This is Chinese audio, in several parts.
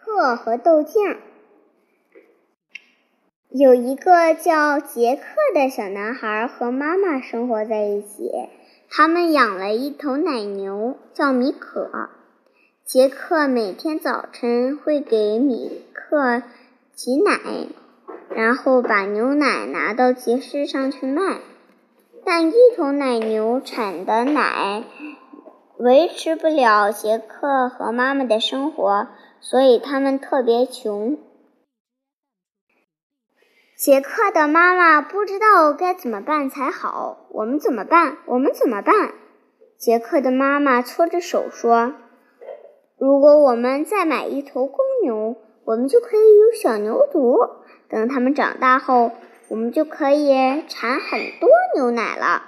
克和豆酱。有一个叫杰克的小男孩和妈妈生活在一起，他们养了一头奶牛，叫米可。杰克每天早晨会给米克挤奶，然后把牛奶拿到集市上去卖。但一头奶牛产的奶维持不了杰克和妈妈的生活，所以他们特别穷。杰克的妈妈不知道该怎么办才好。我们怎么办？我们怎么办？杰克的妈妈搓着手说：“如果我们再买一头公牛，我们就可以有小牛犊。等它们长大后。”我们就可以产很多牛奶了，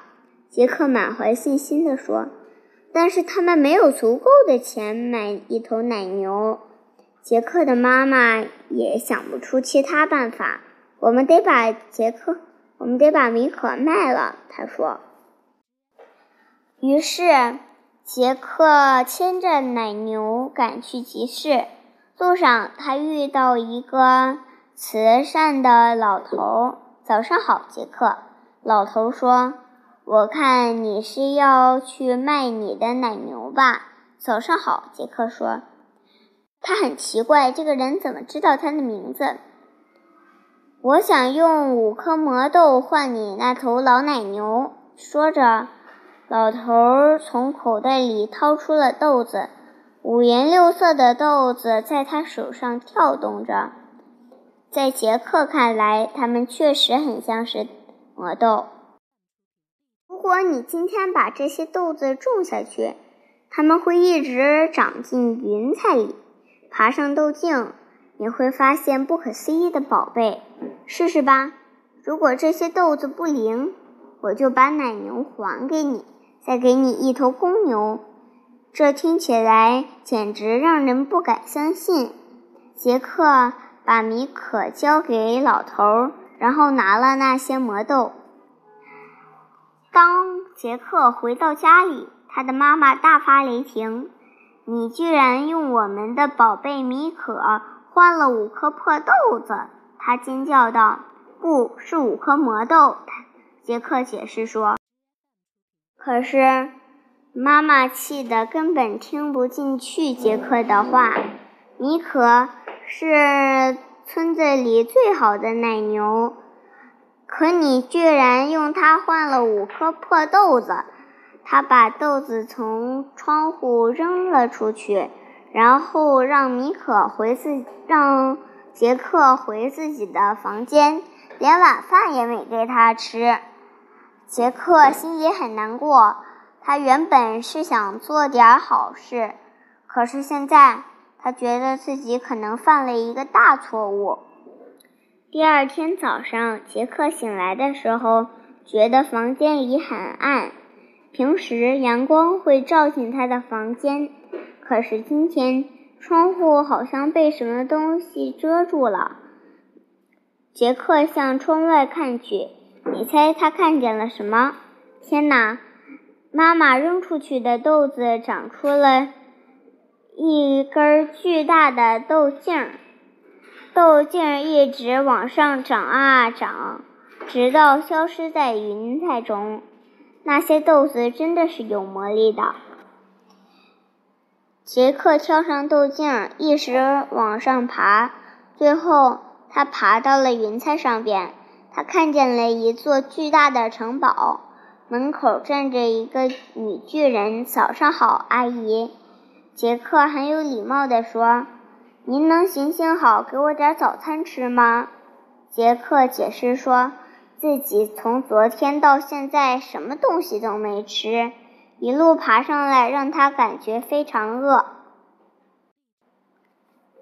杰克满怀信心地说。但是他们没有足够的钱买一头奶牛。杰克的妈妈也想不出其他办法。我们得把杰克，我们得把米可卖了，他说。于是杰克牵着奶牛赶去集市。路上，他遇到一个慈善的老头。早上好，杰克。老头说：“我看你是要去卖你的奶牛吧？”早上好，杰克说。他很奇怪，这个人怎么知道他的名字？我想用五颗魔豆换你那头老奶牛。说着，老头从口袋里掏出了豆子，五颜六色的豆子在他手上跳动着。在杰克看来，它们确实很像是魔豆。如果你今天把这些豆子种下去，它们会一直长进云彩里，爬上豆茎，你会发现不可思议的宝贝。试试吧。如果这些豆子不灵，我就把奶牛还给你，再给你一头公牛。这听起来简直让人不敢相信。杰克。把米可交给老头，然后拿了那些魔豆。当杰克回到家里，他的妈妈大发雷霆：“你居然用我们的宝贝米可换了五颗破豆子！”他尖叫道：“不是五颗魔豆。”杰克解释说：“可是妈妈气得根本听不进去杰克的话，米可。”是村子里最好的奶牛，可你居然用它换了五颗破豆子。他把豆子从窗户扔了出去，然后让米可回自让杰克回自己的房间，连晚饭也没给他吃。杰克心里很难过，他原本是想做点好事，可是现在。他觉得自己可能犯了一个大错误。第二天早上，杰克醒来的时候，觉得房间里很暗。平时阳光会照进他的房间，可是今天窗户好像被什么东西遮住了。杰克向窗外看去，你猜他看见了什么？天哪！妈妈扔出去的豆子长出了。一根巨大的豆茎，豆茎一直往上长啊长，直到消失在云彩中。那些豆子真的是有魔力的。杰克跳上豆茎，一直往上爬，最后他爬到了云彩上边。他看见了一座巨大的城堡，门口站着一个女巨人。早上好，阿姨。杰克很有礼貌地说：“您能行行好，给我点早餐吃吗？”杰克解释说自己从昨天到现在什么东西都没吃，一路爬上来让他感觉非常饿。